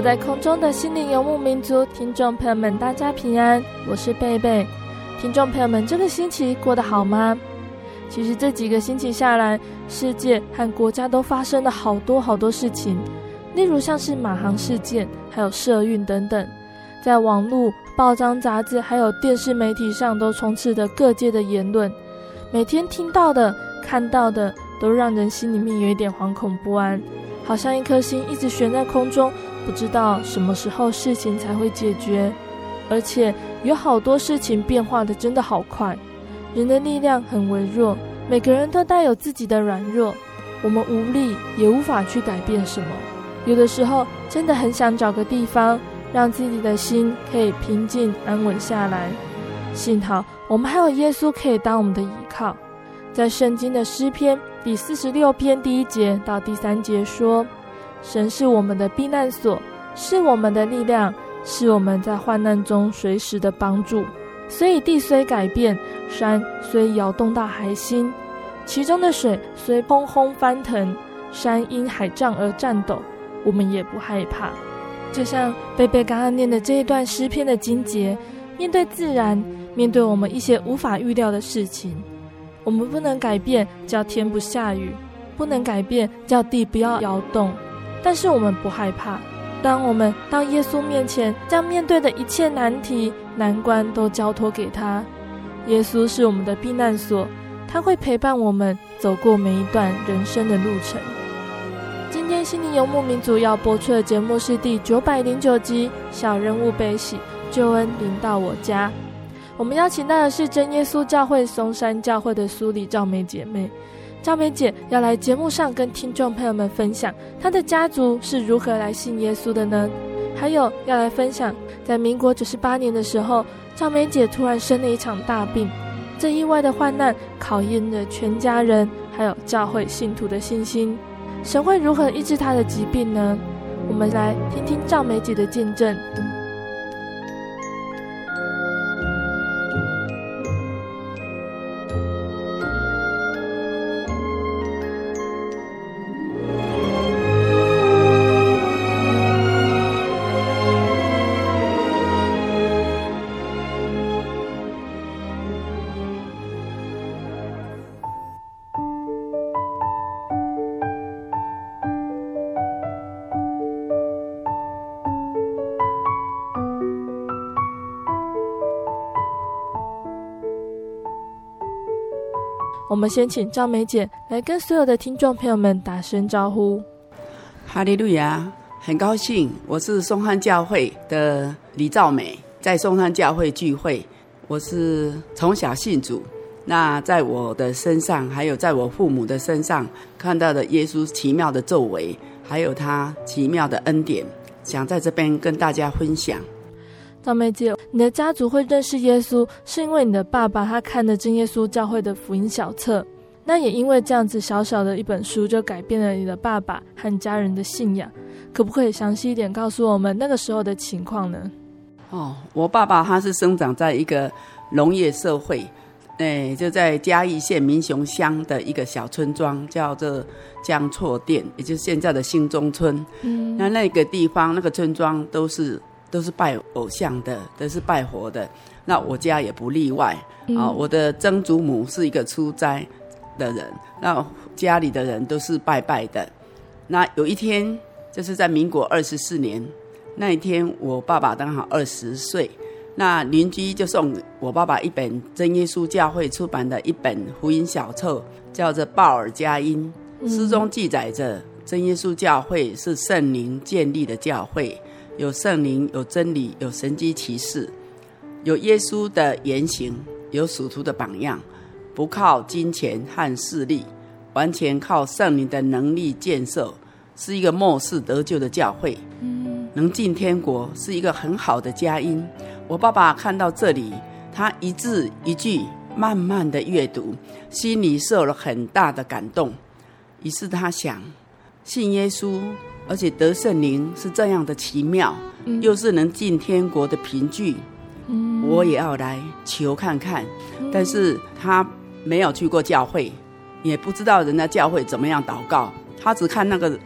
在空中的心灵游牧民族听众朋友们，大家平安，我是贝贝。听众朋友们，这个星期过得好吗？其实这几个星期下来，世界和国家都发生了好多好多事情，例如像是马航事件，还有社运等等，在网络、报章、杂志还有电视媒体上都充斥着各界的言论，每天听到的、看到的，都让人心里面有一点惶恐不安。好像一颗心一直悬在空中，不知道什么时候事情才会解决，而且有好多事情变化的真的好快，人的力量很微弱，每个人都带有自己的软弱，我们无力也无法去改变什么。有的时候真的很想找个地方，让自己的心可以平静安稳下来。幸好我们还有耶稣可以当我们的依靠，在圣经的诗篇。第四十六篇第一节到第三节说：“神是我们的避难所，是我们的力量，是我们在患难中随时的帮助。所以地虽改变，山虽摇动大海心，其中的水虽砰轰翻腾，山因海涨而颤抖，我们也不害怕。”就像贝贝刚刚念的这一段诗篇的经节，面对自然，面对我们一些无法预料的事情。我们不能改变叫天不下雨，不能改变叫地不要摇动，但是我们不害怕。当我们到耶稣面前，将面对的一切难题、难关都交托给他，耶稣是我们的避难所，他会陪伴我们走过每一段人生的路程。今天心灵游牧民族要播出的节目是第九百零九集《小人物悲喜，救恩临到我家》。我们邀请到的是真耶稣教会松山教会的苏里赵梅姐妹，赵梅姐要来节目上跟听众朋友们分享她的家族是如何来信耶稣的呢？还有要来分享，在民国九十八年的时候，赵梅姐突然生了一场大病，这意外的患难考验着全家人还有教会信徒的信心，神会如何医治她的疾病呢？我们来听听赵梅姐的见证。我们先请赵梅姐来跟所有的听众朋友们打声招呼。哈利路亚，很高兴，我是松山教会的李兆梅，在松山教会聚会。我是从小信主，那在我的身上，还有在我父母的身上，看到的耶稣奇妙的作为，还有他奇妙的恩典，想在这边跟大家分享。赵妹姐，你的家族会认识耶稣，是因为你的爸爸他看了真耶稣教会的福音小册，那也因为这样子小小的一本书，就改变了你的爸爸和家人的信仰。可不可以详细一点告诉我们那个时候的情况呢？哦，我爸爸他是生长在一个农业社会，哎，就在嘉义县民雄乡的一个小村庄，叫做江厝店，也就是现在的新中村。嗯，那那个地方那个村庄都是都是拜偶像的，都是拜佛的。那我家也不例外。啊、我的曾祖母是一个出斋的人，那家里的人都是拜拜的。那有一天，就是在民国二十四年。那一天，我爸爸刚好二十岁，那邻居就送我爸爸一本真耶稣教会出版的一本福音小册，叫做《鲍尔佳音》。诗中记载着真耶稣教会是圣灵建立的教会，有圣灵，有真理，有神迹奇事，有耶稣的言行，有使徒的榜样，不靠金钱和势力，完全靠圣灵的能力建设，是一个末世得救的教会。能进天国是一个很好的佳音。我爸爸看到这里，他一字一句慢慢的阅读，心里受了很大的感动。于是他想，信耶稣，而且得圣灵是这样的奇妙，嗯、又是能进天国的凭据，嗯、我也要来求看看。嗯、但是他没有去过教会，也不知道人家教会怎么样祷告，他只看那个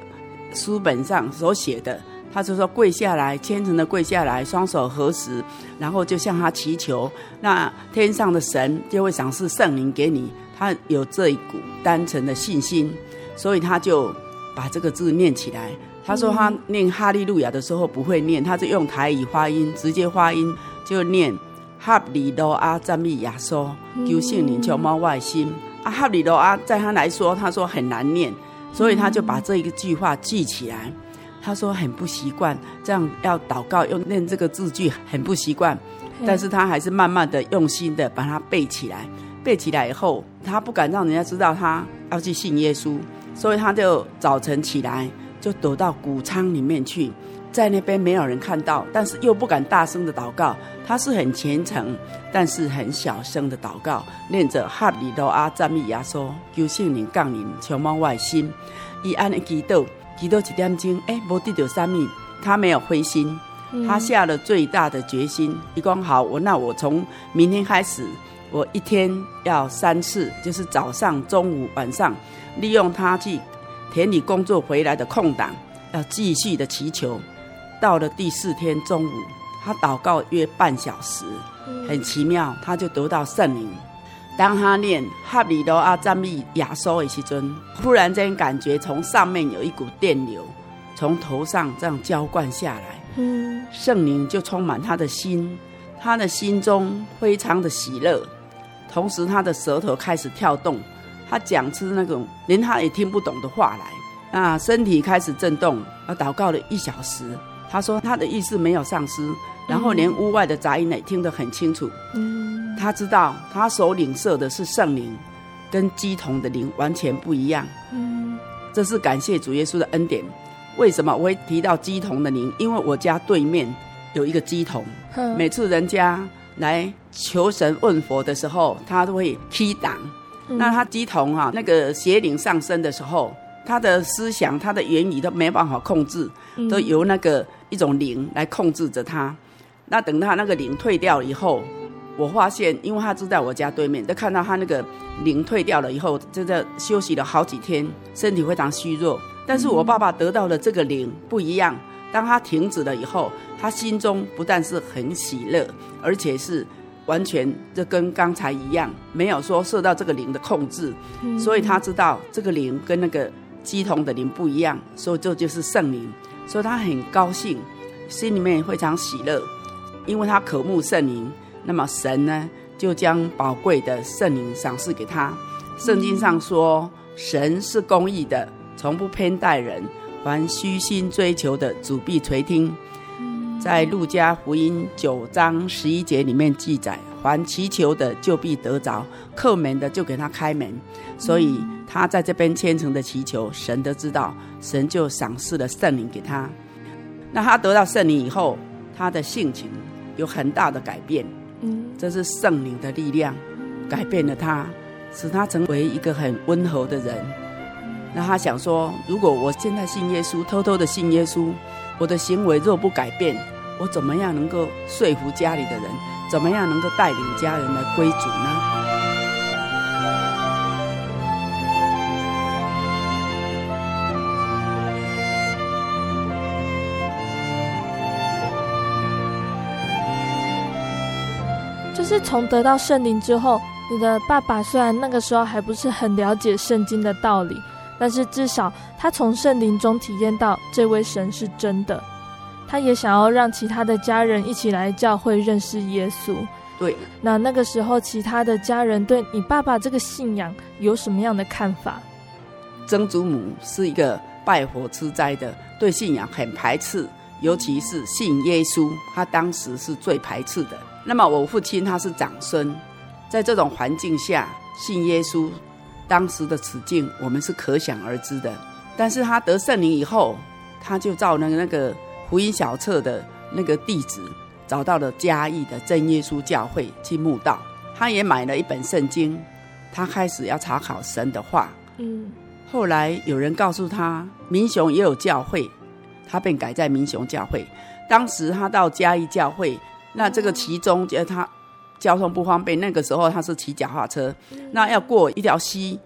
书本上所写的。他就说跪下来，虔诚的跪下来，双手合十，然后就向他祈求，那天上的神就会赏赐圣灵给你。他有这一股单纯的信心，所以他就把这个字念起来。他说他念哈利路亚的时候不会念，他就用台语发音，直接发音就念哈利路亚赞美亚说，求圣灵充满我的心。啊，哈利路亚在他来说，他说很难念，所以他就把这一个句话记起来。他说很不习惯，这样要祷告用念这个字句很不习惯，但是他还是慢慢的用心的把它背起来。背起来以后，他不敢让人家知道他要去信耶稣，所以他就早晨起来就躲到谷仓里面去，在那边没有人看到，但是又不敢大声的祷告。他是很虔诚，但是很小声的祷告，念着哈利路亚赞美耶稣，求圣灵降临充满我的心，伊安尼祈祷。祈祷一点钟？哎，无得到啥物，他没有灰心，他下了最大的决心。一讲好，我那我从明天开始，我一天要三次，就是早上、中午、晚上，利用他去田里工作回来的空档，要继续的祈求。到了第四天中午，他祷告约半小时，很奇妙，他就得到圣灵。当他念哈利路阿赞美耶稣的时阵，忽然间感觉从上面有一股电流从头上这样浇灌下来，嗯，圣灵就充满他的心，他的心中非常的喜乐，同时他的舌头开始跳动，他讲出那种连他也听不懂的话来，啊身体开始震动，而祷告了一小时，他说他的意识没有丧失，然后连屋外的杂音也听得很清楚，嗯。他知道，他所领受的是圣灵，跟鸡同的灵完全不一样。嗯，这是感谢主耶稣的恩典。为什么我会提到鸡同的灵？因为我家对面有一个鸡童，每次人家来求神问佛的时候，他都会踢挡。嗯、那他乩童啊，那个邪灵上身的时候，他的思想、他的言语都没办法控制，都由那个一种灵来控制着他。那等他那个灵退掉了以后。我发现，因为他住在我家对面，就看到他那个灵退掉了以后，就在休息了好几天，身体非常虚弱。但是我爸爸得到的这个灵不一样，当他停止了以后，他心中不但是很喜乐，而且是完全就跟刚才一样，没有说受到这个灵的控制。所以他知道这个灵跟那个鸡童的灵不一样，所以这就是圣灵。所以他很高兴，心里面也非常喜乐，因为他渴慕圣灵。那么神呢，就将宝贵的圣灵赏赐给他。圣经上说，神是公义的，从不偏待人，凡虚心追求的，主必垂听。在路加福音九章十一节里面记载，凡祈求的就必得着，叩门的就给他开门。所以他在这边虔诚的祈求，神都知道，神就赏赐了圣灵给他。那他得到圣灵以后，他的性情有很大的改变。这是圣灵的力量改变了他，使他成为一个很温和的人。那他想说，如果我现在信耶稣，偷偷的信耶稣，我的行为若不改变，我怎么样能够说服家里的人？怎么样能够带领家人来归主呢？就是从得到圣灵之后，你的爸爸虽然那个时候还不是很了解圣经的道理。但是至少他从圣灵中体验到这位神是真的，他也想要让其他的家人一起来教会认识耶稣。对，那那个时候其他的家人对你爸爸这个信仰有什么样的看法？曾祖母是一个拜佛吃斋的，对信仰很排斥，尤其是信耶稣，他当时是最排斥的。那么我父亲他是长孙，在这种环境下信耶稣。当时的处境，我们是可想而知的。但是他得圣灵以后，他就照那个那个福音小册的那个地址，找到了嘉义的真耶稣教会去慕道。他也买了一本圣经，他开始要查考神的话。嗯。后来有人告诉他，民雄也有教会，他便改在民雄教会。当时他到嘉义教会，那这个其中觉得他。交通不方便，那个时候他是骑脚踏车，那要过一条溪，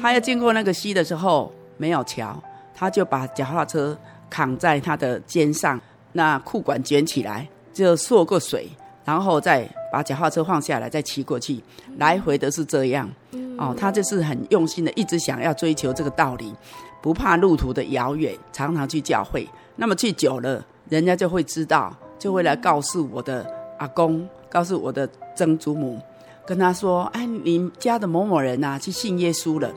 他要经过那个溪的时候没有桥，他就把脚踏车扛在他的肩上，那裤管卷起来就涉过水，然后再把脚踏车放下来再骑过去，来回的是这样。哦，他就是很用心的，一直想要追求这个道理，不怕路途的遥远，常常去教会。那么去久了，人家就会知道，就会来告诉我的阿公。告诉我的曾祖母，跟他说：“哎，你家的某某人、啊，去信耶稣了。”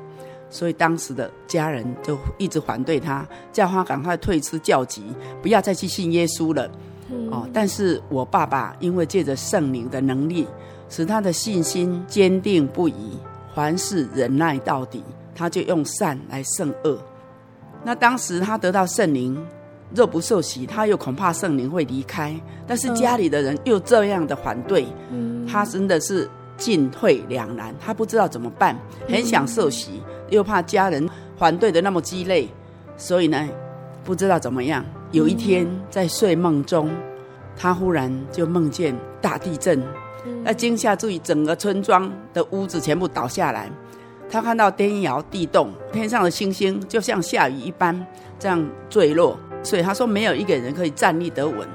所以当时的家人就一直反对他，叫他赶快退出教籍，不要再去信耶稣了。嗯、哦，但是我爸爸因为借着圣灵的能力，使他的信心坚定不移，凡事忍耐到底，他就用善来胜恶。那当时他得到圣灵。若不受洗，他又恐怕圣灵会离开。但是家里的人又这样的反对，嗯、他真的是进退两难。他不知道怎么办，很想受洗，又怕家人反对的那么鸡肋，所以呢，不知道怎么样。有一天在睡梦中，他忽然就梦见大地震，那惊吓注意整个村庄的屋子全部倒下来。他看到天摇地动，天上的星星就像下雨一般这样坠落。所以他说，没有一个人可以站立得稳，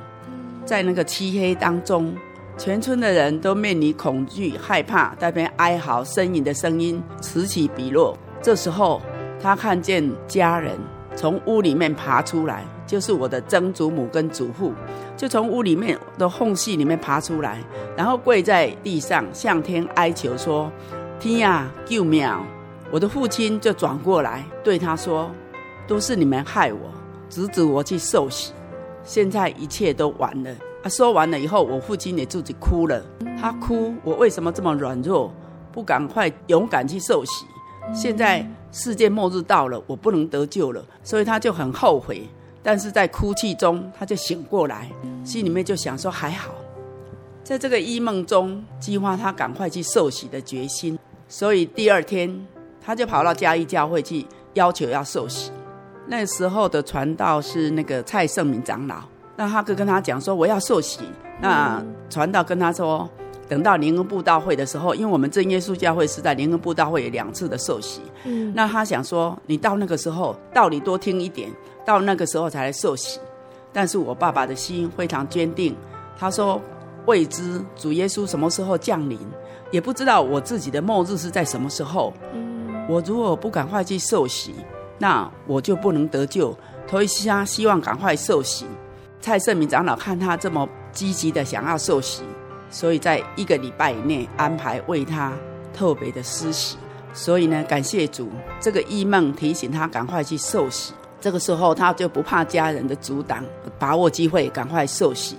在那个漆黑当中，全村的人都面临恐惧、害怕，在那边哀嚎、呻吟的声音此起彼落。这时候，他看见家人从屋里面爬出来，就是我的曾祖母跟祖父，就从屋里面的缝隙里面爬出来，然后跪在地上向天哀求说：“天啊，救命！”我的父亲就转过来对他说：“都是你们害我。”阻止我去受洗，现在一切都完了。他说完了以后，我父亲也自己哭了。他哭，我为什么这么软弱，不赶快勇敢去受洗？现在世界末日到了，我不能得救了，所以他就很后悔。但是在哭泣中，他就醒过来，心里面就想说还好，在这个一梦中激发他赶快去受洗的决心。所以第二天，他就跑到嘉义教会去要求要受洗。那时候的传道是那个蔡圣敏长老，那他哥跟他讲说，我要受洗。那传道跟他说，等到灵恩布道会的时候，因为我们正耶稣教会是在灵恩布道会有两次的受洗。嗯，那他想说，你到那个时候道理多听一点，到那个时候才来受洗。但是我爸爸的心非常坚定，他说未知主耶稣什么时候降临，也不知道我自己的末日是在什么时候。嗯，我如果不赶快去受洗。那我就不能得救，所以他希望赶快受洗。蔡圣明长老看他这么积极的想要受洗，所以在一个礼拜以内安排为他特别的施洗。所以呢，感谢主，这个异梦提醒他赶快去受洗。这个时候他就不怕家人的阻挡，把握机会赶快受洗，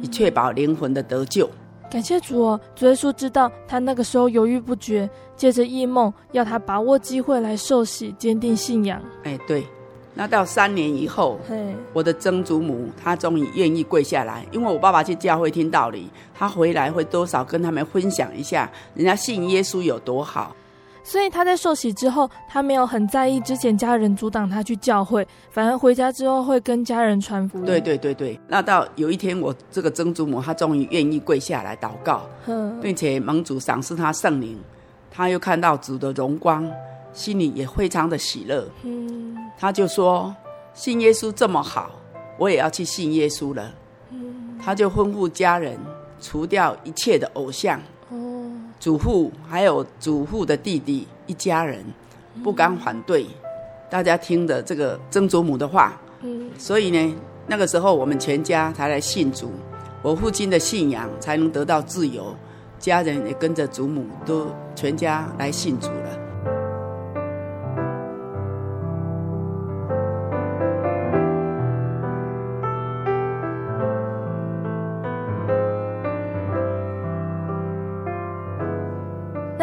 以确保灵魂的得救。感谢主哦，主耶稣知道他那个时候犹豫不决，借着异梦要他把握机会来受洗，坚定信仰。哎，对，那到三年以后，我的曾祖母她终于愿意跪下来，因为我爸爸去教会听道理，他回来会多少跟他们分享一下人家信耶稣有多好。所以他在受洗之后，他没有很在意之前家人阻挡他去教会，反而回家之后会跟家人传福音。对对对对，那到有一天，我这个曾祖母她终于愿意跪下来祷告，并且盟主赏赐她圣灵，她又看到主的荣光，心里也非常的喜乐。嗯，他就说：“信耶稣这么好，我也要去信耶稣了。”嗯，他就吩咐家人除掉一切的偶像。祖父还有祖父的弟弟一家人不敢反对，大家听的这个曾祖母的话，所以呢，那个时候我们全家才来信主，我父亲的信仰才能得到自由，家人也跟着祖母都全家来信主了。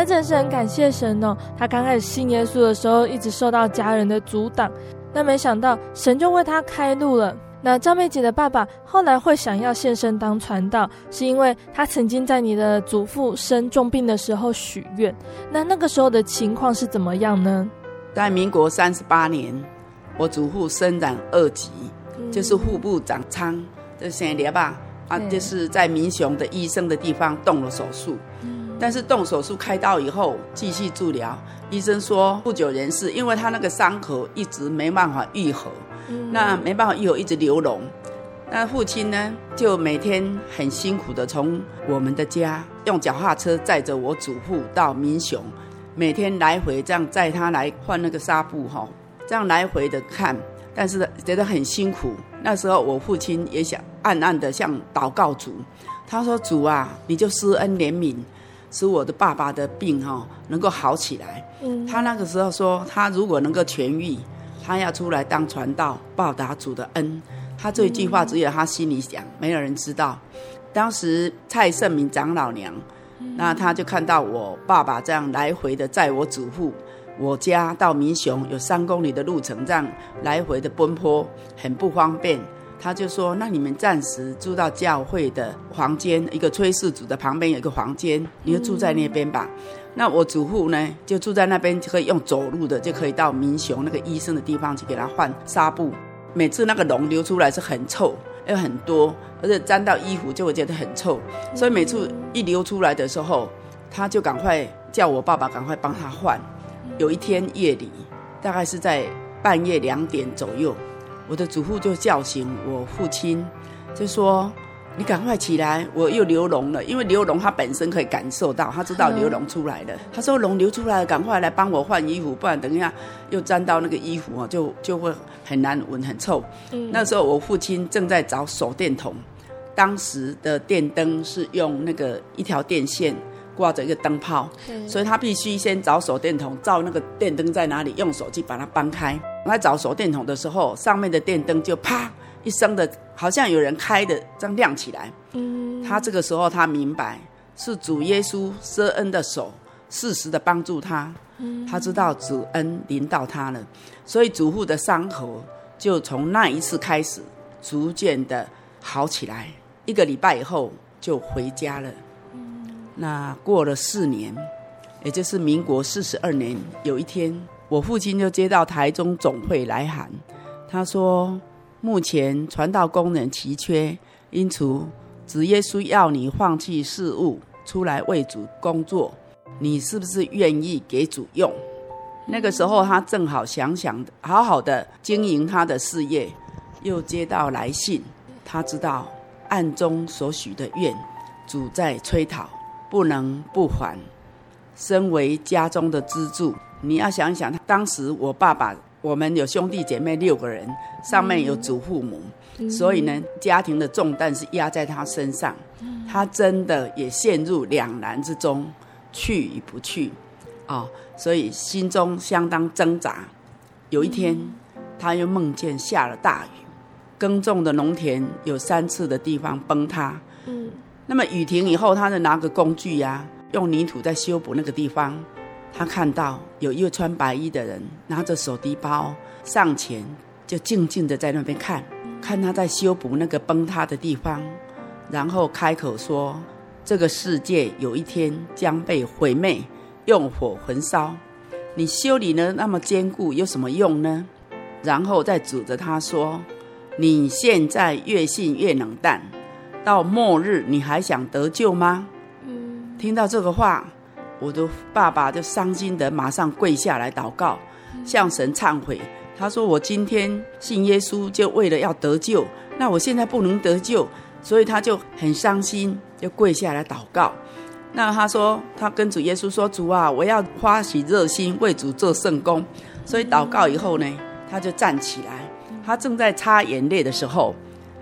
那真是很感谢神哦！他刚开始信耶稣的时候，一直受到家人的阻挡，那没想到神就为他开路了。那赵妹姐的爸爸后来会想要献身当传道，是因为他曾经在你的祖父生重病的时候许愿。那那个时候的情况是怎么样呢？在民国三十八年，我祖父生染恶疾，嗯、就是腹部长疮，这些年吧，啊，就是在民雄的医生的地方动了手术。嗯但是动手术开刀以后继续治疗，医生说不久人世，因为他那个伤口一直没办法愈合，嗯、那没办法愈合，一直流脓。那父亲呢，就每天很辛苦的从我们的家用脚踏车载着我祖父到民雄，每天来回这样载他来换那个纱布哈，这样来回的看，但是觉得很辛苦。那时候我父亲也想暗暗的向祷告主，他说：“主啊，你就施恩怜悯。”使我的爸爸的病哈能够好起来。嗯，他那个时候说，他如果能够痊愈，他要出来当传道，报答主的恩。他这一句话只有他心里想，没有人知道。当时蔡圣明长老娘，那他就看到我爸爸这样来回的载我祖父，我家到民雄有三公里的路程，这样来回的奔波很不方便。他就说：“那你们暂时住到教会的房间，一个炊事组的旁边有一个房间，你就住在那边吧。嗯”那我祖父呢，就住在那边，就可以用走路的，就可以到民雄那个医生的地方去给他换纱布。每次那个脓流出来是很臭，又很多，而且沾到衣服就会觉得很臭。所以每次一流出来的时候，他就赶快叫我爸爸赶快帮他换。有一天夜里，大概是在半夜两点左右。我的祖父就叫醒我父亲，就说：“你赶快起来，我又流脓了。因为流脓，他本身可以感受到，他知道流脓出来了。他说脓流出来了，赶快来帮我换衣服，不然等一下又沾到那个衣服啊，就就会很难闻，很臭。嗯、那时候我父亲正在找手电筒，当时的电灯是用那个一条电线挂着一个灯泡，嗯、所以他必须先找手电筒，照那个电灯在哪里，用手机把它搬开。”他找手电筒的时候，上面的电灯就啪一声的，好像有人开的这样亮起来。嗯，他这个时候他明白是主耶稣施恩的手，适时的帮助他。嗯，他知道主恩临到他了，所以祖父的伤口就从那一次开始逐渐的好起来。一个礼拜以后就回家了。那过了四年，也就是民国四十二年，有一天。我父亲就接到台中总会来函，他说：“目前传道工人奇缺，因此主耶稣要你放弃事务，出来为主工作，你是不是愿意给主用？”那个时候他正好想想好好的经营他的事业，又接到来信，他知道暗中所许的愿，主在催讨，不能不还。身为家中的支柱。你要想想，当时我爸爸，我们有兄弟姐妹六个人，上面有祖父母，嗯、所以呢，家庭的重担是压在他身上，嗯、他真的也陷入两难之中，去与不去，啊、哦，所以心中相当挣扎。有一天，嗯、他又梦见下了大雨，耕种的农田有三次的地方崩塌，嗯，那么雨停以后，他就拿个工具呀、用泥土在修补那个地方。他看到有一位穿白衣的人拿着手提包上前，就静静的在那边看，看他在修补那个崩塌的地方，然后开口说：“这个世界有一天将被毁灭，用火焚烧，你修理呢那么坚固，有什么用呢？然后再指着他说：“你现在越信越冷淡，到末日你还想得救吗？”嗯，听到这个话，我的爸爸就伤心的马上跪下来祷告，向神忏悔。他说：“我今天信耶稣，就为了要得救。那我现在不能得救，所以他就很伤心，就跪下来祷告。那他说，他跟主耶稣说：‘主啊，我要发起热心为主做圣工。’所以祷告以后呢。”他就站起来，他正在擦眼泪的时候，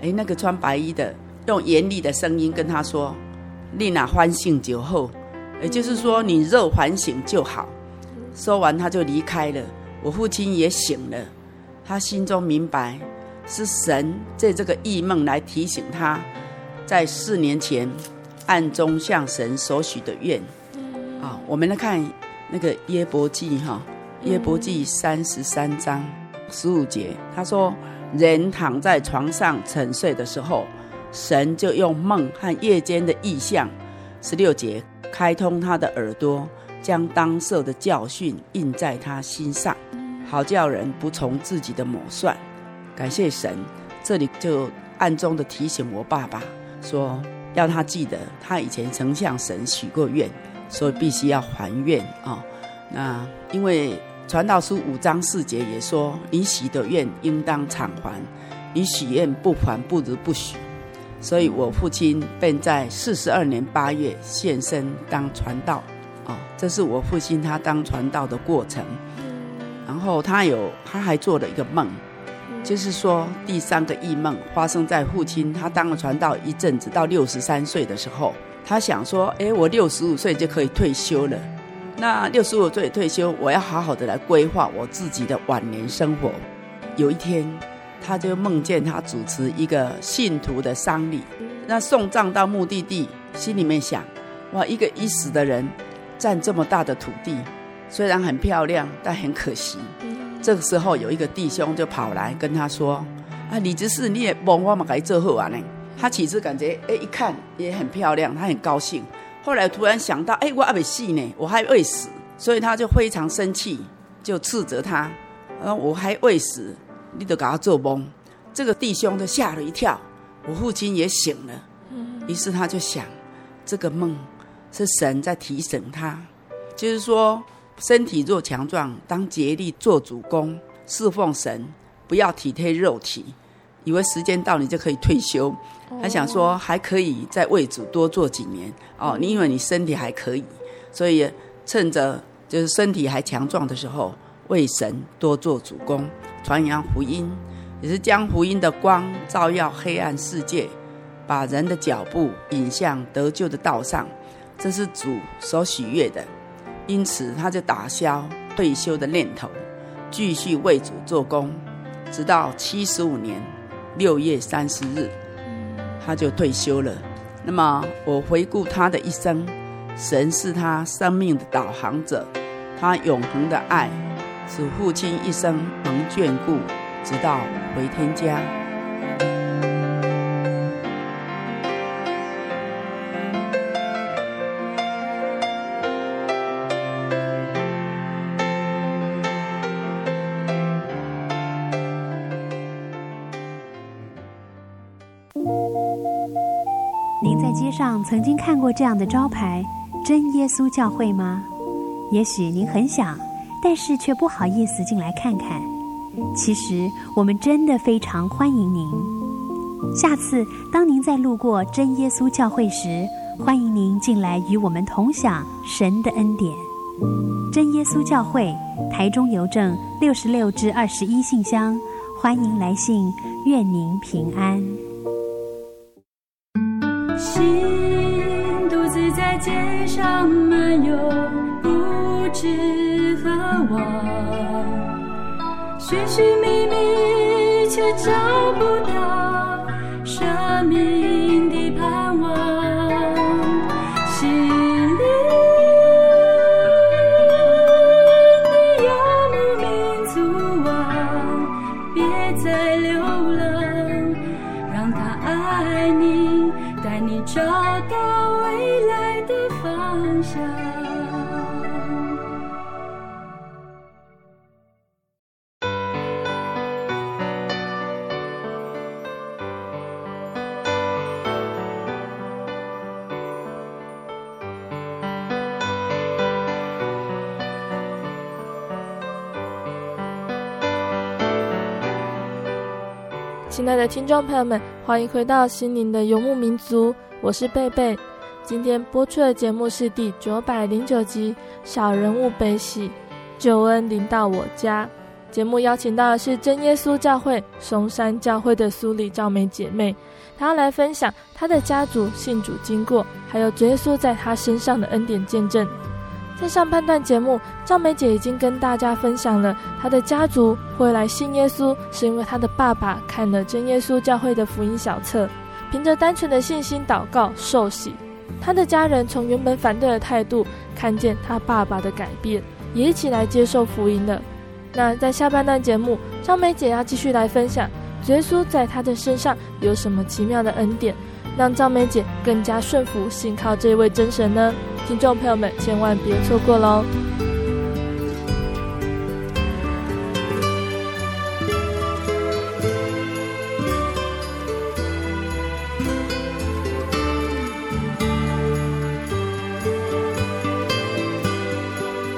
哎，那个穿白衣的用严厉的声音跟他说：“你若反省就好，也就是说你肉反省就好。”说完他就离开了。我父亲也醒了，他心中明白是神借这个异梦来提醒他，在四年前暗中向神所许的愿。啊，我们来看那个约伯记哈，约伯记三十三章。十五节，他说：“人躺在床上沉睡的时候，神就用梦和夜间的异象。”十六节，开通他的耳朵，将当受的教训印在他心上，好叫人不从自己的谋算。感谢神，这里就暗中的提醒我爸爸说，要他记得他以前曾向神许过愿，所以必须要还愿啊、哦。那因为。传道书五章四节也说：“你许的愿应当偿还，你许愿不还，不如不许。”所以，我父亲便在四十二年八月现身当传道。哦，这是我父亲他当传道的过程。然后他有，他还做了一个梦，就是说第三个异梦发生在父亲他当了传道一阵子，到六十三岁的时候，他想说：“诶，我六十五岁就可以退休了。”那六十五岁退休，我要好好的来规划我自己的晚年生活。有一天，他就梦见他主持一个信徒的丧礼，那送葬到目的地，心里面想：哇，一个已死的人占这么大的土地，虽然很漂亮，但很可惜。这个时候，有一个弟兄就跑来跟他说：“啊，李执事，你也帮我们给做好啊呢？”他其实感觉，哎，一看也很漂亮，他很高兴。后来突然想到，哎，我还没死呢，我还未死，所以他就非常生气，就斥责他，啊，我还未死，你都给他做梦。这个弟兄都吓了一跳，我父亲也醒了，于是他就想，这个梦是神在提醒他，就是说，身体若强壮，当竭力做主公，侍奉神，不要体贴肉体，以为时间到你就可以退休。他想说还可以再为主多做几年。哦，你因为你身体还可以，所以趁着就是身体还强壮的时候，为神多做主工，传扬福音，也是将福音的光照耀黑暗世界，把人的脚步引向得救的道上，这是主所喜悦的。因此，他就打消退休的念头，继续为主做工，直到七十五年六月三十日。他就退休了。那么我回顾他的一生，神是他生命的导航者，他永恒的爱使父亲一生蒙眷顾，直到回天家。您在街上曾经看过这样的招牌“真耶稣教会”吗？也许您很想，但是却不好意思进来看看。其实我们真的非常欢迎您。下次当您再路过真耶稣教会时，欢迎您进来与我们同享神的恩典。真耶稣教会，台中邮政六十六至二十一信箱，欢迎来信，愿您平安。心独自在街上漫游，不知往，寻寻觅觅却找亲爱的听众朋友们，欢迎回到心灵的游牧民族，我是贝贝。今天播出的节目是第九百零九集《小人物悲喜，救恩临到我家》。节目邀请到的是真耶稣教会松山教会的苏里赵梅姐妹，她要来分享她的家族信主经过，还有主耶稣在她身上的恩典见证。在上半段节目，赵梅姐已经跟大家分享了她的家族会来信耶稣，是因为她的爸爸看了真耶稣教会的福音小册，凭着单纯的信心祷告受洗。她的家人从原本反对的态度，看见她爸爸的改变，也一起来接受福音了。那在下半段节目，赵梅姐要继续来分享耶稣在她的身上有什么奇妙的恩典，让赵美姐更加顺服信靠这位真神呢？听众朋友们，千万别错过喽！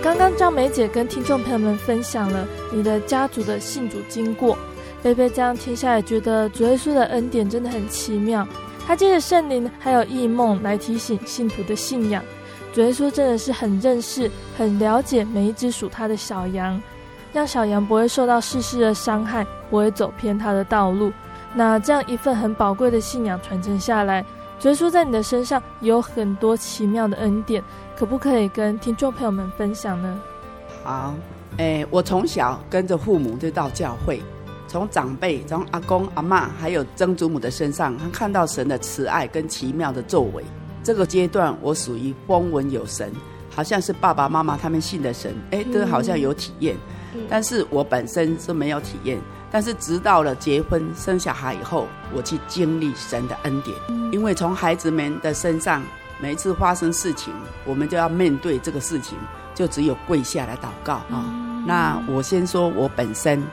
刚刚赵美姐跟听众朋友们分享了你的家族的信主经过，贝贝这样听下来，觉得主耶稣的恩典真的很奇妙。他借着圣灵还有异梦来提醒信徒的信仰。主耶稣真的是很认识、很了解每一只属他的小羊，让小羊不会受到世事的伤害，不会走偏他的道路。那这样一份很宝贵的信仰传承下来，主耶稣在你的身上有很多奇妙的恩典，可不可以跟听众朋友们分享呢？好，诶，我从小跟着父母就到教会，从长辈、从阿公、阿妈还有曾祖母的身上，看到神的慈爱跟奇妙的作为。这个阶段，我属于风闻有神，好像是爸爸妈妈他们信的神，哎，都好像有体验。但是我本身是没有体验。但是直到了结婚生小孩以后，我去经历神的恩典。因为从孩子们的身上，每一次发生事情，我们就要面对这个事情，就只有跪下来祷告啊。那我先说，我本身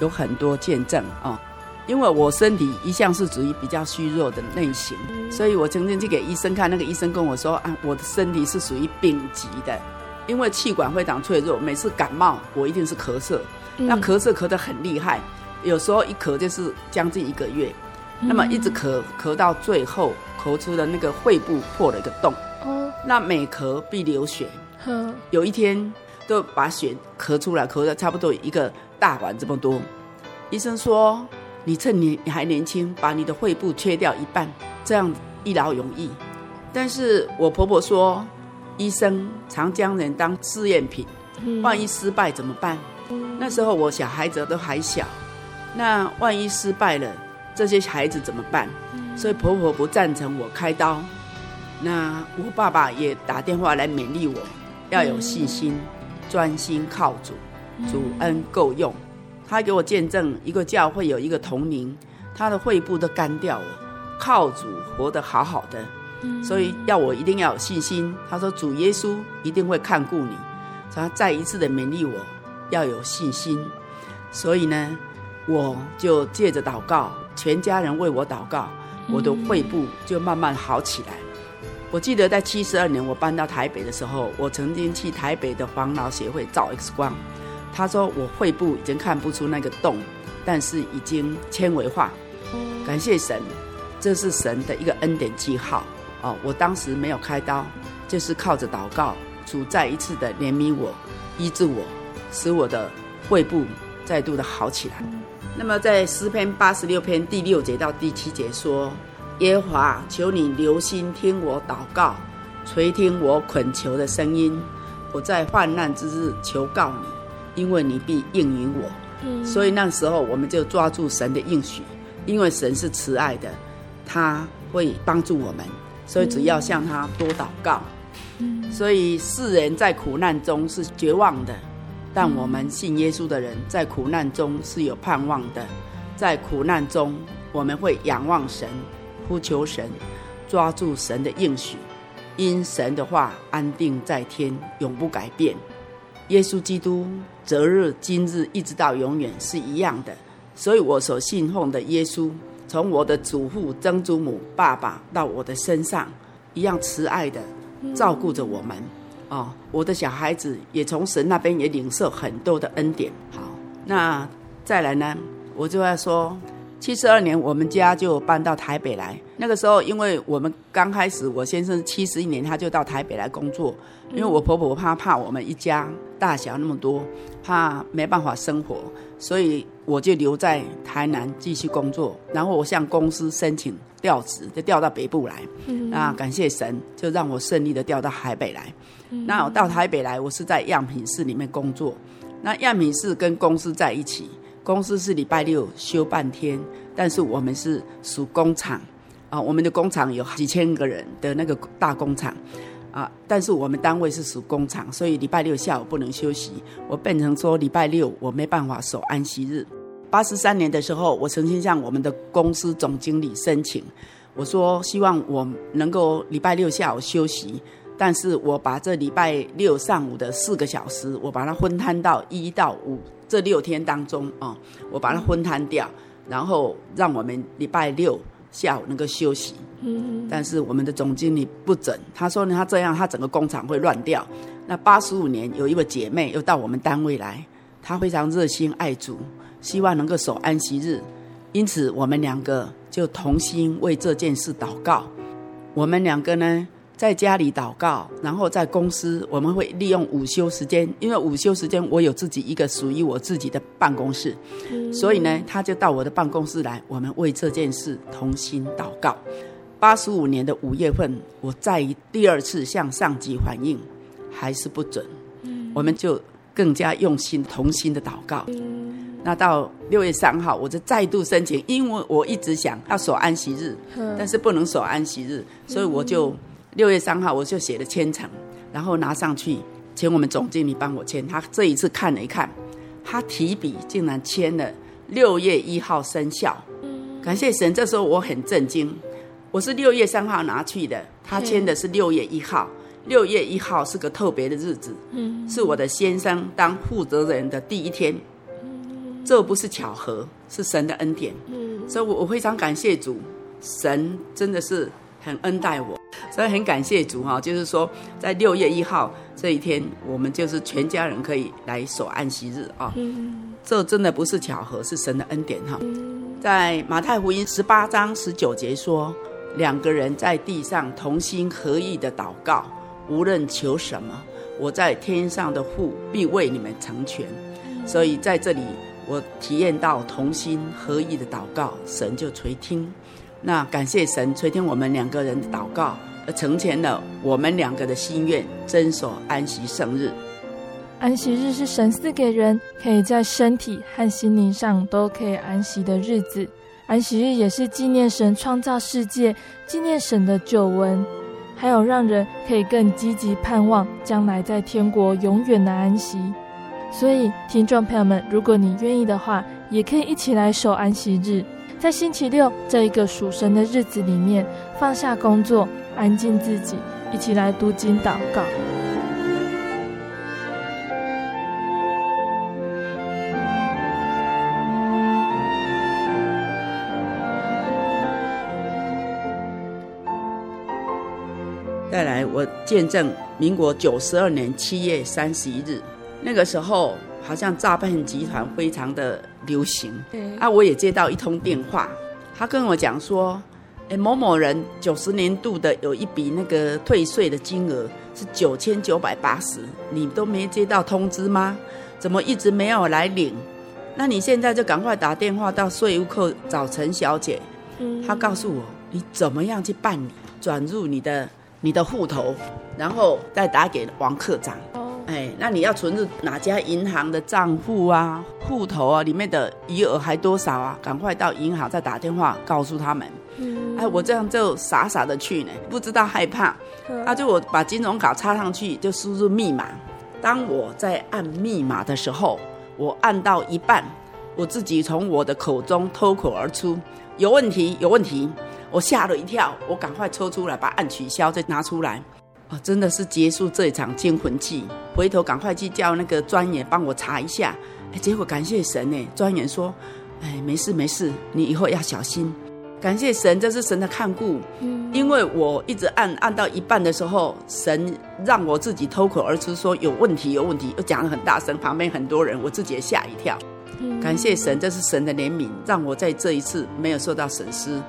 有很多见证啊。因为我身体一向是属于比较虚弱的类型，所以我曾经去给医生看，那个医生跟我说啊，我的身体是属于丙级的，因为气管非常脆弱，每次感冒我一定是咳嗽，那咳嗽咳得很厉害，有时候一咳就是将近一个月，那么一直咳咳到最后咳出了那个肺部破了一个洞，那每咳必流血，有一天都把血咳出来，咳了差不多一个大碗这么多，医生说。你趁你你还年轻，把你的肺部切掉一半，这样一劳永逸。但是我婆婆说，医生常将人当试验品，万一失败怎么办？那时候我小孩子都还小，那万一失败了，这些孩子怎么办？所以婆婆不赞成我开刀。那我爸爸也打电话来勉励我，要有信心，专心靠主，主恩够用。他给我见证，一个教会有一个同龄，他的肺部都干掉了，靠主活得好好的，所以要我一定要有信心。他说主耶稣一定会看顾你，他再一次的勉励我要有信心。所以呢，我就借着祷告，全家人为我祷告，我的肺部就慢慢好起来。我记得在七十二年我搬到台北的时候，我曾经去台北的防老协会照 X 光。他说：“我肺部已经看不出那个洞，但是已经纤维化。感谢神，这是神的一个恩典记号。哦，我当时没有开刀，就是靠着祷告，主再一次的怜悯我，医治我，使我的肺部再度的好起来。那么在诗篇八十六篇第六节到第七节说：耶和华，求你留心听我祷告，垂听我恳求的声音。我在患难之日求告你。”因为你必应允我，嗯，所以那时候我们就抓住神的应许，因为神是慈爱的，他会帮助我们，所以只要向他多祷告。嗯，所以世人在苦难中是绝望的，但我们信耶稣的人在苦难中是有盼望的，在苦难中我们会仰望神，呼求神，抓住神的应许，因神的话安定在天，永不改变。耶稣基督，择日、今日一直到永远是一样的，所以我所信奉的耶稣，从我的祖父、曾祖母、爸爸到我的身上，一样慈爱的照顾着我们。哦，我的小孩子也从神那边也领受很多的恩典。好，那再来呢，我就要说，七十二年，我们家就搬到台北来。那个时候，因为我们刚开始，我先生七十一年他就到台北来工作，因为我婆婆怕怕我们一家大小那么多，怕没办法生活，所以我就留在台南继续工作。然后我向公司申请调职，就调到北部来。那感谢神，就让我顺利的调到台北来。那我到台北来，我是在样品室里面工作。那样品室跟公司在一起。公司是礼拜六休半天，但是我们是属工厂啊，我们的工厂有几千个人的那个大工厂啊，但是我们单位是属工厂，所以礼拜六下午不能休息。我变成说礼拜六我没办法守安息日。八十三年的时候，我曾经向我们的公司总经理申请，我说希望我能够礼拜六下午休息，但是我把这礼拜六上午的四个小时，我把它分摊到一到五。这六天当中啊，我把它分摊掉，然后让我们礼拜六下午能够休息。嗯，但是我们的总经理不准，他说呢，他这样他整个工厂会乱掉。那八十五年有一位姐妹又到我们单位来，她非常热心爱主，希望能够守安息日，因此我们两个就同心为这件事祷告。我们两个呢，在家里祷告，然后在公司，我们会利用午休时间，因为午休时间我有自己一个属于我自己的办公室，嗯、所以呢，他就到我的办公室来，我们为这件事同心祷告。八十五年的五月份，我再第二次向上级反映，还是不准，嗯、我们就更加用心同心的祷告。嗯、那到六月三号，我就再度申请，因为我一直想要守安息日，嗯、但是不能守安息日，所以我就。六月三号，我就写了签呈，然后拿上去，请我们总经理帮我签。他这一次看了一看，他提笔竟然签了六月一号生效。感谢神！这时候我很震惊。我是六月三号拿去的，他签的是六月一号。六月一号是个特别的日子，是我的先生当负责人的第一天。这不是巧合，是神的恩典。所以我我非常感谢主，神真的是很恩待我。所以很感谢主哈，就是说在六月一号这一天，我们就是全家人可以来守安息日啊。嗯，这真的不是巧合，是神的恩典哈。在马太福音十八章十九节说，两个人在地上同心合意的祷告，无论求什么，我在天上的父必为你们成全。所以在这里，我体验到同心合意的祷告，神就垂听。那感谢神垂听我们两个人的祷告，而成全了我们两个的心愿，遵守安息圣日。安息日是神赐给人可以在身体和心灵上都可以安息的日子。安息日也是纪念神创造世界、纪念神的救恩，还有让人可以更积极盼望将来在天国永远的安息。所以，听众朋友们，如果你愿意的话，也可以一起来守安息日。在星期六这一个属神的日子里面，放下工作，安静自己，一起来读经祷告。再来，我见证民国九十二年七月三十一日，那个时候。好像诈骗集团非常的流行，啊，我也接到一通电话，他跟我讲说，哎，某某人九十年度的有一笔那个退税的金额是九千九百八十，你都没接到通知吗？怎么一直没有来领？那你现在就赶快打电话到税务科找陈小姐，她告诉我你怎么样去办理，转入你的你的户头，然后再打给王科长。哎，那你要存入哪家银行的账户啊、户头啊？里面的余额还多少啊？赶快到银行再打电话告诉他们。嗯，哎，我这样就傻傻的去呢，不知道害怕。他、啊、就我把金融卡插上去，就输入密码。当我在按密码的时候，我按到一半，我自己从我的口中脱口而出：“有问题，有问题！”我吓了一跳，我赶快抽出来，把按取消再拿出来。哦，真的是结束这一场惊魂记。回头赶快去叫那个专员帮我查一下。哎，结果感谢神呢，专员说：“哎，没事没事，你以后要小心。”感谢神，这是神的看顾。嗯，因为我一直按按到一半的时候，神让我自己脱口而出说：“有问题，有问题。”又讲得很大声，旁边很多人，我自己也吓一跳。感谢神，这是神的怜悯，让我在这一次没有受到损失。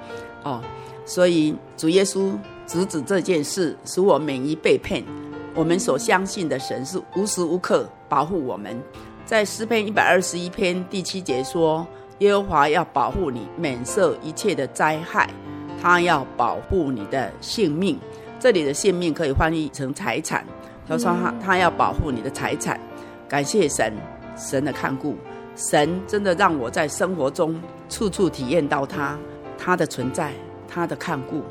哦，所以主耶稣直指这件事，使我免于被骗。我们所相信的神是无时无刻保护我们。在诗篇一百二十一篇第七节说：“耶和华要保护你，免受一切的灾害，他要保护你的性命。”这里的性命可以翻译成财产。他说他：“他他要保护你的财产。”感谢神，神的看顾。神真的让我在生活中处处体验到他，他的存在，他的看顾。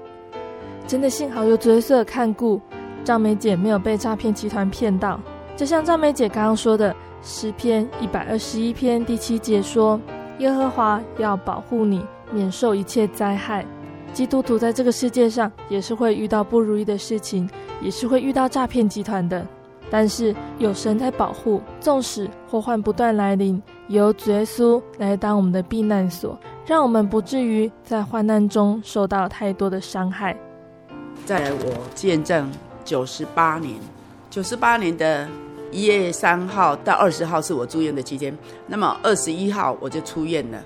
真的幸好有角色看顾，赵梅姐没有被诈骗集团骗到。就像赵梅姐刚刚说的，诗篇一百二十一篇第七节说：“耶和华要保护你，免受一切灾害。”基督徒在这个世界上也是会遇到不如意的事情，也是会遇到诈骗集团的。但是有神在保护，纵使祸患不断来临，由主耶稣来当我们的避难所，让我们不至于在患难中受到太多的伤害。在我见证九十八年，九十八年的一月三号到二十号是我住院的期间，那么二十一号我就出院了。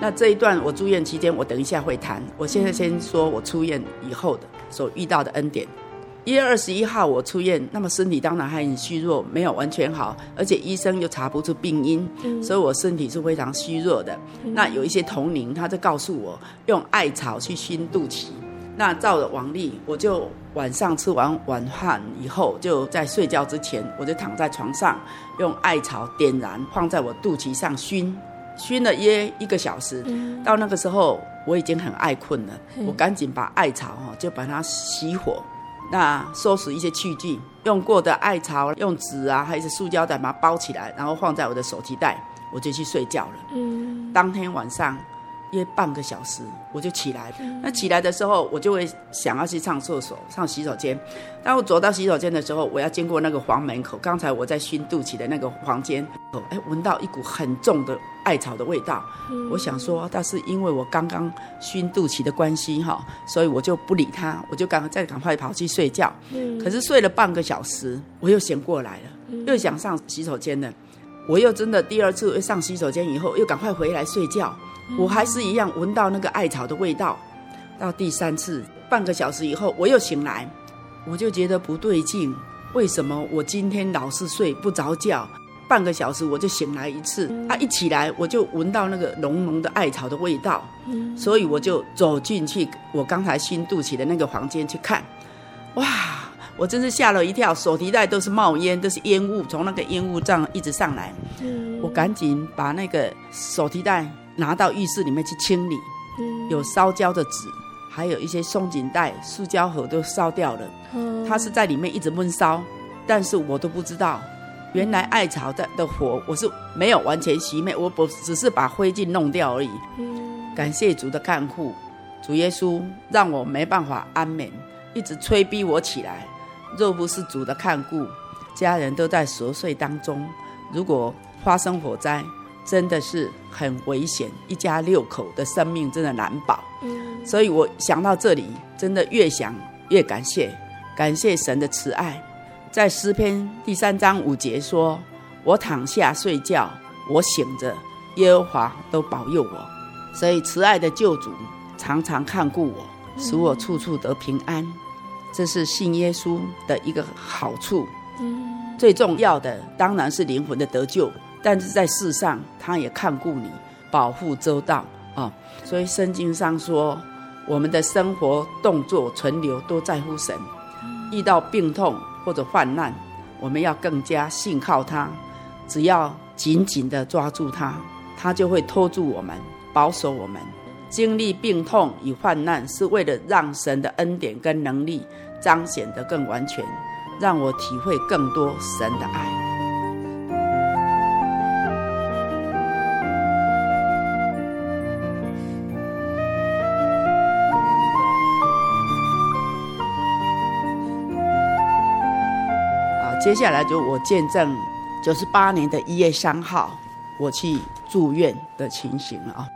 那这一段我住院期间，我等一下会谈。我现在先说我出院以后的所遇到的恩典。一月二十一号我出院，那么身体当然还很虚弱，没有完全好，而且医生又查不出病因，嗯、所以我身体是非常虚弱的。嗯、那有一些同龄，他就告诉我用艾草去熏肚脐。那照着往例，我就晚上吃完晚饭以后，就在睡觉之前，我就躺在床上，用艾草点燃，放在我肚脐上熏，熏了约一个小时。嗯、到那个时候我已经很爱困了，嗯、我赶紧把艾草哈就把它熄火。那收拾一些器具，用过的艾草，用纸啊，还是塑胶袋把它包起来，然后放在我的手提袋，我就去睡觉了。嗯，当天晚上约半个小时，我就起来。嗯、那起来的时候，我就会想要去上厕所、上洗手间。当我走到洗手间的时候，我要经过那个房门口。刚才我在熏肚脐的那个房间，哎，闻到一股很重的艾草的味道。嗯、我想说，但是因为我刚刚熏肚脐的关系哈，所以我就不理他，我就赶快再赶快跑去睡觉。嗯、可是睡了半个小时，我又醒过来了，嗯、又想上洗手间了。我又真的第二次上洗手间以后，又赶快回来睡觉。我还是一样闻到那个艾草的味道。到第三次半个小时以后，我又醒来，我就觉得不对劲。为什么我今天老是睡不着觉？半个小时我就醒来一次，啊，一起来我就闻到那个浓浓的艾草的味道。所以我就走进去我刚才新肚脐的那个房间去看。哇，我真是吓了一跳，手提袋都是冒烟，都是烟雾，从那个烟雾这样一直上来。我赶紧把那个手提袋。拿到浴室里面去清理，有烧焦的纸，还有一些松紧带、塑胶盒都烧掉了。它是在里面一直闷烧，但是我都不知道，原来艾草的的火我是没有完全熄灭，我不只是把灰烬弄掉而已。感谢主的看护，主耶稣让我没办法安眠，一直催逼我起来。若不是主的看顾，家人都在熟睡当中，如果发生火灾。真的是很危险，一家六口的生命真的难保。嗯，所以我想到这里，真的越想越感谢，感谢神的慈爱。在诗篇第三章五节说：“我躺下睡觉，我醒着，耶和华都保佑我。”所以慈爱的救主常常看顾我，使我处处得平安。这是信耶稣的一个好处。嗯，最重要的当然是灵魂的得救。但是在世上，他也看顾你，保护周到啊、所以圣经上说，我们的生活、动作、存留都在乎神。遇到病痛或者患难，我们要更加信靠他。只要紧紧地抓住他，他就会托住我们，保守我们。经历病痛与患难，是为了让神的恩典跟能力彰显得更完全，让我体会更多神的爱。接下来就我见证九十八年的一月三号，我去住院的情形了啊。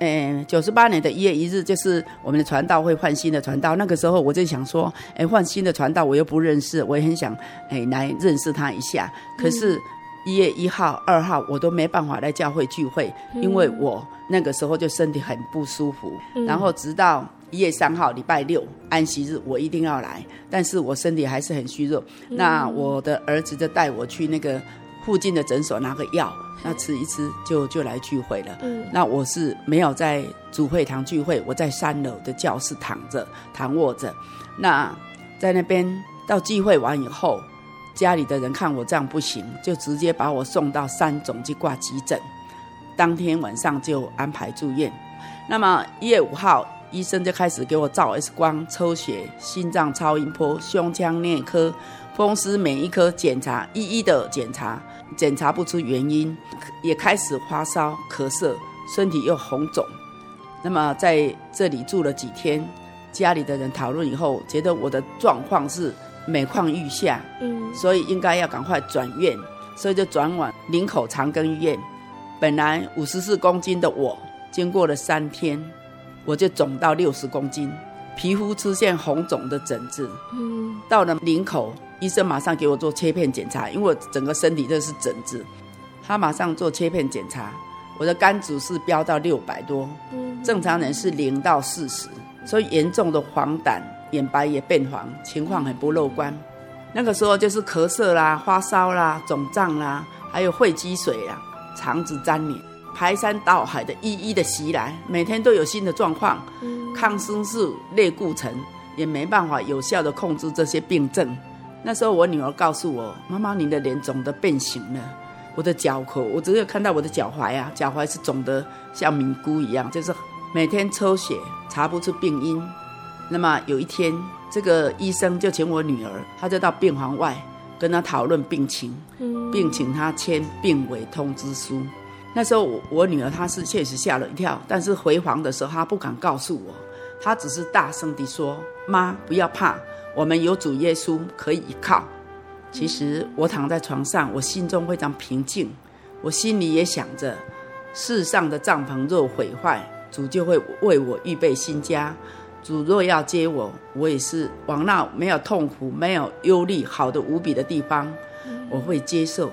嗯，九十八年的一月一日，就是我们的传道会换新的传道。那个时候我就想说，哎，换新的传道我又不认识，我也很想哎来认识他一下。可是一月一号、二号我都没办法来教会聚会，嗯、因为我那个时候就身体很不舒服。嗯、然后直到一月三号礼拜六安息日，我一定要来，但是我身体还是很虚弱。嗯、那我的儿子就带我去那个附近的诊所拿个药，那吃一吃就就来聚会了。嗯、那我是没有在主会堂聚会，我在三楼的教室躺着躺卧着。那在那边到聚会完以后。家里的人看我这样不行，就直接把我送到三总去挂急诊。当天晚上就安排住院。那么一月五号，医生就开始给我照 X 光、抽血、心脏超音波、胸腔内科、风湿每一科检查，一一的检查，检查不出原因，也开始发烧、咳嗽，身体又红肿。那么在这里住了几天，家里的人讨论以后，觉得我的状况是。每况愈下，嗯，所以应该要赶快转院，所以就转往林口长庚医院。本来五十四公斤的我，经过了三天，我就肿到六十公斤，皮肤出现红肿的疹子。嗯，到了领口，医生马上给我做切片检查，因为我整个身体都是疹子，他马上做切片检查，我的肝指数飙到六百多，嗯，正常人是零到四十，所以严重的黄疸。眼白也变黄，情况很不乐观。那个时候就是咳嗽啦、发烧啦、肿胀啦，还有肺积水啦、肠子粘连，排山倒海的一一的袭来，每天都有新的状况。抗生素、类固醇也没办法有效的控制这些病症。那时候我女儿告诉我：“妈妈，你的脸肿得变形了，我的脚口，我只有看到我的脚踝啊，脚踝是肿得像米菇一样，就是每天抽血查不出病因。”那么有一天，这个医生就请我女儿，她就到病房外跟她讨论病情，并请她签病危通知书。那时候我我女儿她是确实吓了一跳，但是回房的时候她不敢告诉我，她只是大声地说：“妈，不要怕，我们有主耶稣可以依靠。”其实我躺在床上，我心中非常平静，我心里也想着：世上的帐篷若毁坏，主就会为我预备新家。主若要接我，我也是往那没有痛苦、没有忧虑、好的无比的地方，我会接受。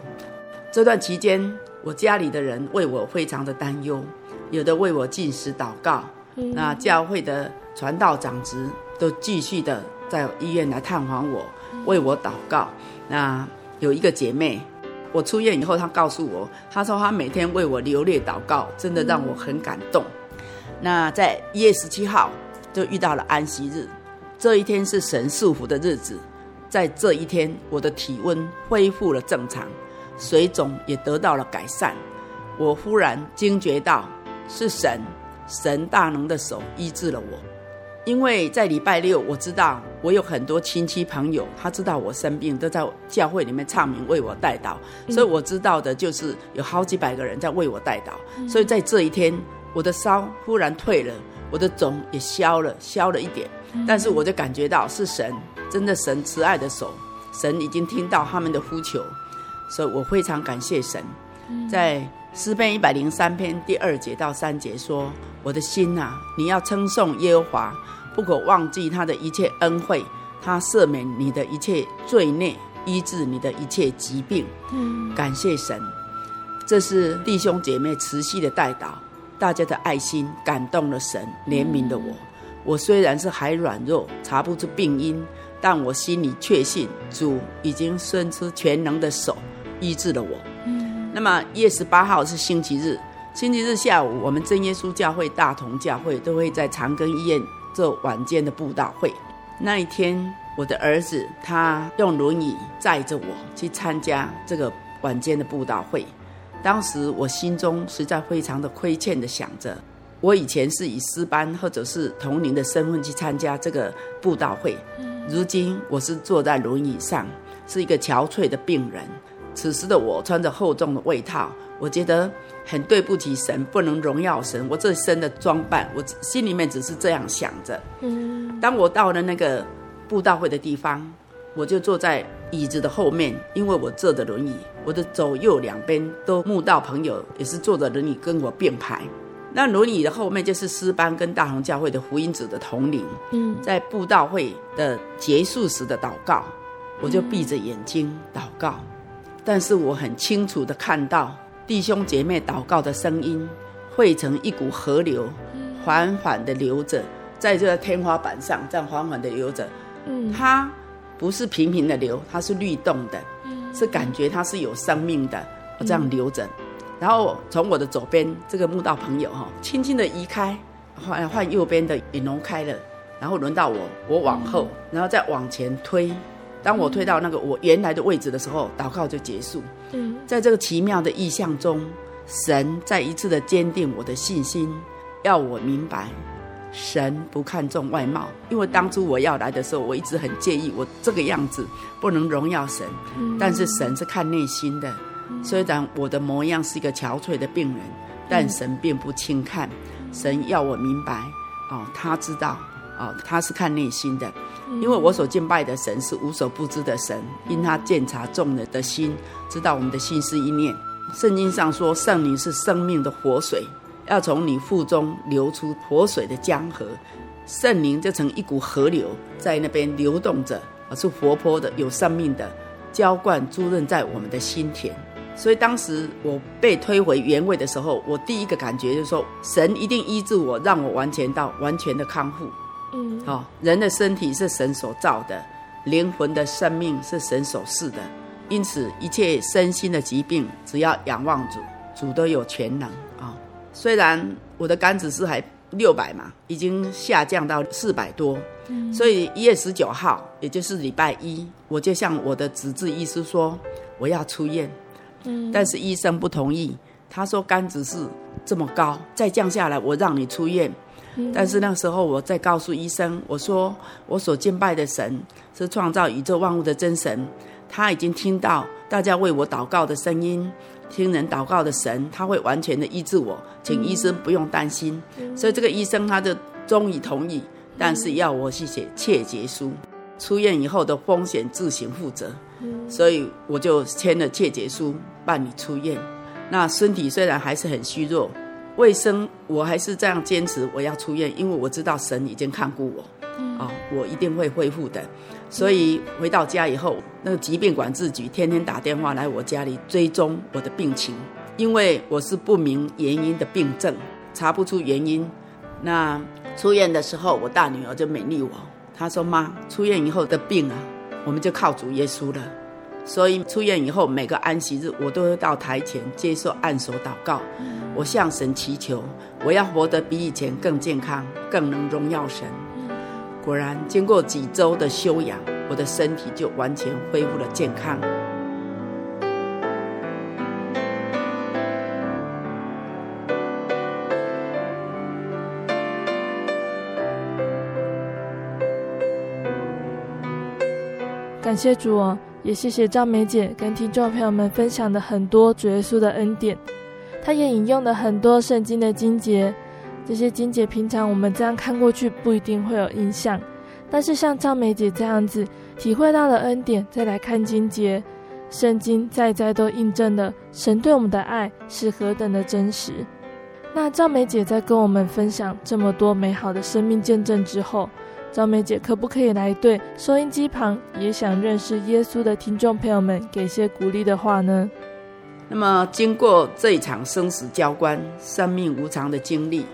这段期间，我家里的人为我非常的担忧，有的为我进食祷告。那教会的传道长职都继续的在医院来探访我，为我祷告。那有一个姐妹，我出院以后，她告诉我，她说她每天为我流泪祷告，真的让我很感动。那在一月十七号。就遇到了安息日，这一天是神祝福的日子，在这一天，我的体温恢复了正常，水肿也得到了改善。我忽然惊觉到，是神，神大能的手医治了我。因为在礼拜六，我知道我有很多亲戚朋友，他知道我生病，都在教会里面唱名为我代祷，所以我知道的就是有好几百个人在为我代祷。所以在这一天，我的烧忽然退了。我的肿也消了，消了一点，但是我就感觉到是神，真的神慈爱的手，神已经听到他们的呼求，所以我非常感谢神。在诗篇一百零三篇第二节到三节说：“我的心呐，你要称颂耶和华，不可忘记他的一切恩惠，他赦免你的一切罪孽，医治你的一切疾病。”感谢神，这是弟兄姐妹持续的代祷。大家的爱心感动了神，怜悯了我。我虽然是还软弱，查不出病因，但我心里确信主已经伸出全能的手医治了我。嗯。那么一月十八号是星期日，星期日下午，我们真耶稣教会大同教会都会在长庚医院做晚间的布道会。那一天，我的儿子他用轮椅载着我去参加这个晚间的布道会。当时我心中实在非常的亏欠的想着，我以前是以师班或者是同龄的身份去参加这个布道会，如今我是坐在轮椅上，是一个憔悴的病人。此时的我穿着厚重的外套，我觉得很对不起神，不能荣耀神。我这身的装扮，我心里面只是这样想着。当我到了那个布道会的地方。我就坐在椅子的后面，因为我坐着轮椅，我的左右两边都慕道朋友也是坐着轮椅跟我并排。那轮椅的后面就是诗班跟大同教会的福音组的统领。嗯，在布道会的结束时的祷告，我就闭着眼睛祷告。但是我很清楚的看到弟兄姐妹祷告的声音汇成一股河流，缓缓的流着，在这个天花板上这样缓缓的流着。嗯，它不是平平的流，它是律动的，是感觉它是有生命的，这样流着。然后从我的左边这个慕道朋友哈，轻轻的移开，换换右边的引龙开了，然后轮到我，我往后，然后再往前推。当我退到那个我原来的位置的时候，祷告就结束。嗯，在这个奇妙的意象中，神再一次的坚定我的信心，要我明白，神不看重外貌。因为当初我要来的时候，我一直很介意我这个样子不能荣耀神。但是神是看内心的。虽然我的模样是一个憔悴的病人，但神并不轻看。神要我明白，哦，他知道，哦，他是看内心的。因为我所敬拜的神是无所不知的神，因他鉴察众人的心，知道我们的心思意念。圣经上说，圣灵是生命的活水，要从你腹中流出活水的江河。圣灵就成一股河流，在那边流动着，是活泼的，有生命的，浇灌滋润在我们的心田。所以当时我被推回原位的时候，我第一个感觉就是说，神一定医治我，让我完全到完全的康复。嗯，好、哦，人的身体是神所造的，灵魂的生命是神所赐的，因此一切身心的疾病，只要仰望主，主都有全能啊、哦。虽然我的肝指数还六百嘛，已经下降到四百多，嗯，所以一月十九号，也就是礼拜一，我就向我的主治医师说，我要出院，嗯，但是医生不同意，他说肝指数这么高，再降下来，我让你出院。但是那时候，我在告诉医生，我说我所敬拜的神是创造宇宙万物的真神，他已经听到大家为我祷告的声音，听人祷告的神，他会完全的医治我，请医生不用担心。所以这个医生他就终于同意，但是要我去写切结书，出院以后的风险自行负责。所以我就签了切结书，办理出院。那身体虽然还是很虚弱。卫生，我还是这样坚持，我要出院，因为我知道神已经看顾我，啊、哦，我一定会恢复的。所以回到家以后，那个疾病管制局天天打电话来我家里追踪我的病情，因为我是不明原因的病症，查不出原因。那出院的时候，我大女儿就勉励我，她说：“妈，出院以后的病啊，我们就靠主耶稣了。”所以出院以后，每个安息日我都会到台前接受按手祷告。我向神祈求，我要活得比以前更健康，更能荣耀神。果然，经过几周的休养，我的身体就完全恢复了健康。感谢主哦，也谢谢赵梅姐跟听众朋友们分享的很多主耶稣的恩典。她也引用了很多圣经的经节，这些经节平常我们这样看过去不一定会有印象，但是像赵梅姐这样子体会到了恩典，再来看经节，圣经再再都印证了神对我们的爱是何等的真实。那赵梅姐在跟我们分享这么多美好的生命见证之后，赵梅姐可不可以来对收音机旁也想认识耶稣的听众朋友们给些鼓励的话呢？那么，经过这一场生死交关、生命无常的经历，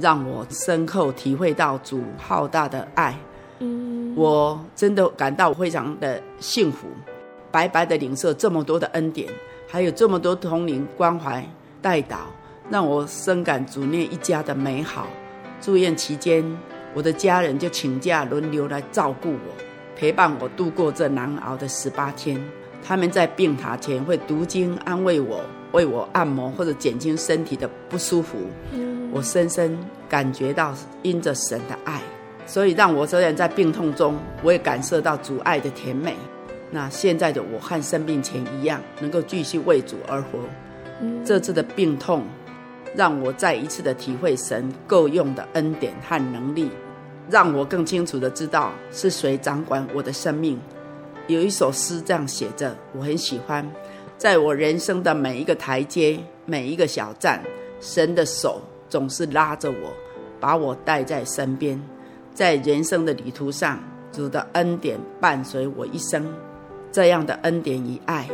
让我深刻体会到主浩大的爱。嗯，我真的感到非常的幸福，白白的领受这么多的恩典，还有这么多同龄关怀带导，让我深感主念一家的美好。住院期间，我的家人就请假轮流来照顾我，陪伴我度过这难熬的十八天。他们在病榻前会读经安慰我，为我按摩或者减轻身体的不舒服。我深深感觉到因着神的爱，所以让我虽然在病痛中，我也感受到主爱的甜美。那现在的我和生病前一样，能够继续为主而活。这次的病痛，让我再一次的体会神够用的恩典和能力，让我更清楚的知道是谁掌管我的生命。有一首诗这样写着，我很喜欢。在我人生的每一个台阶、每一个小站，神的手总是拉着我，把我带在身边。在人生的旅途上，主的恩典伴随我一生。这样的恩典与爱，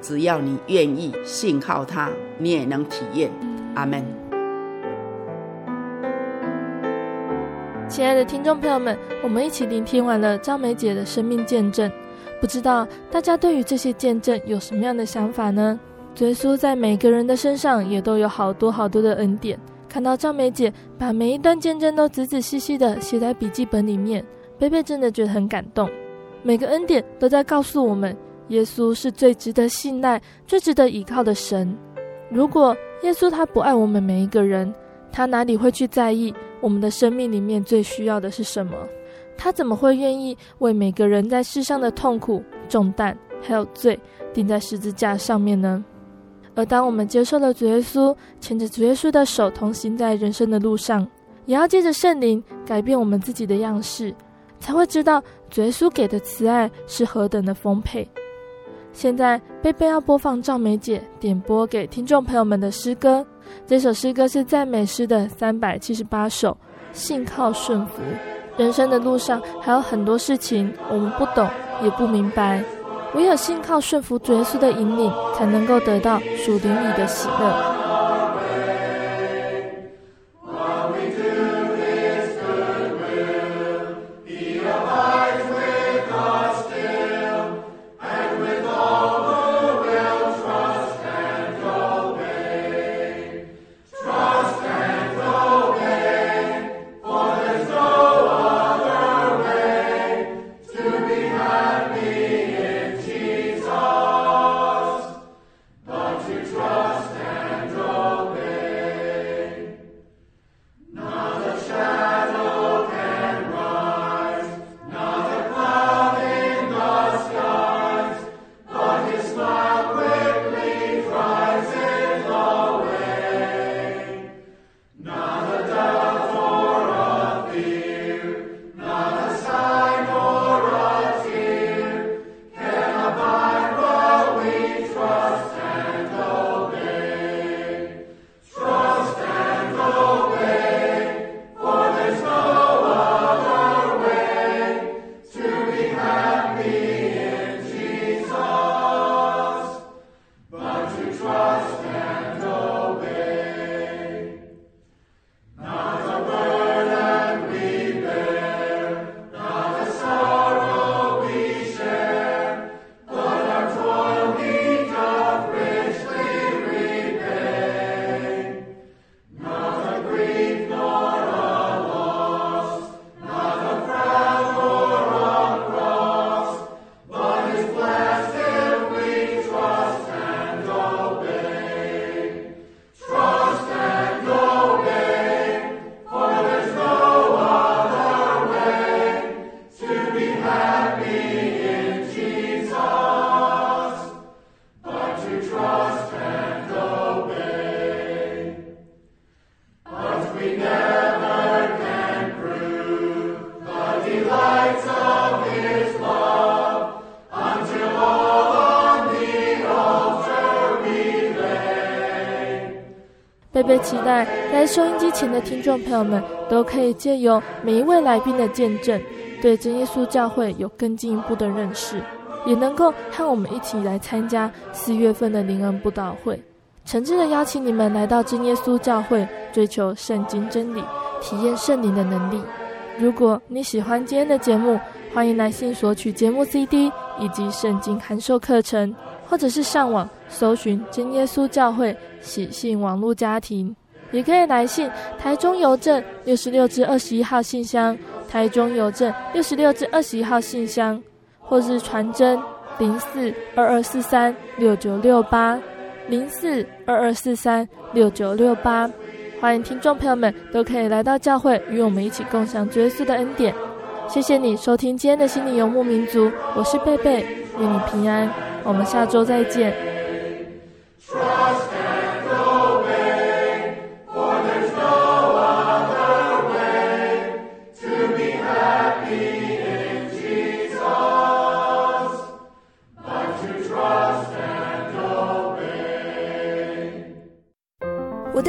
只要你愿意信靠他，你也能体验。阿门。亲爱的听众朋友们，我们一起聆听完了张梅姐的生命见证，不知道大家对于这些见证有什么样的想法呢？耶稣在每个人的身上也都有好多好多的恩典。看到张梅姐把每一段见证都仔仔细细的写在笔记本里面，贝贝真的觉得很感动。每个恩典都在告诉我们，耶稣是最值得信赖、最值得依靠的神。如果耶稣他不爱我们每一个人，他哪里会去在意我们的生命里面最需要的是什么？他怎么会愿意为每个人在世上的痛苦、重担还有罪钉在十字架上面呢？而当我们接受了主耶稣，牵着主耶稣的手同行在人生的路上，也要借着圣灵改变我们自己的样式，才会知道主耶稣给的慈爱是何等的丰沛。现在贝贝要播放赵梅姐点播给听众朋友们的诗歌，这首诗歌是赞美诗的三百七十八首，信靠顺服。人生的路上还有很多事情我们不懂也不明白。唯有信靠顺服主耶稣的引领，才能够得到属灵里的喜乐。贝贝期待在收音机前的听众朋友们都可以借由每一位来宾的见证，对真耶稣教会有更进一步的认识，也能够和我们一起来参加四月份的灵恩布道会。诚挚的邀请你们来到真耶稣教会，追求圣经真理，体验圣灵的能力。如果你喜欢今天的节目，欢迎来信索取节目 CD 以及圣经函授课程。或者是上网搜寻真耶稣教会喜信网络家庭，也可以来信台中邮政六十六至二十一号信箱，台中邮政六十六至二十一号信箱，或是传真零四二二四三六九六八零四二二四三六九六八，欢迎听众朋友们都可以来到教会，与我们一起共享耶稣的恩典。谢谢你收听今天的心灵游牧民族，我是贝贝，愿你平安。我们下周再见。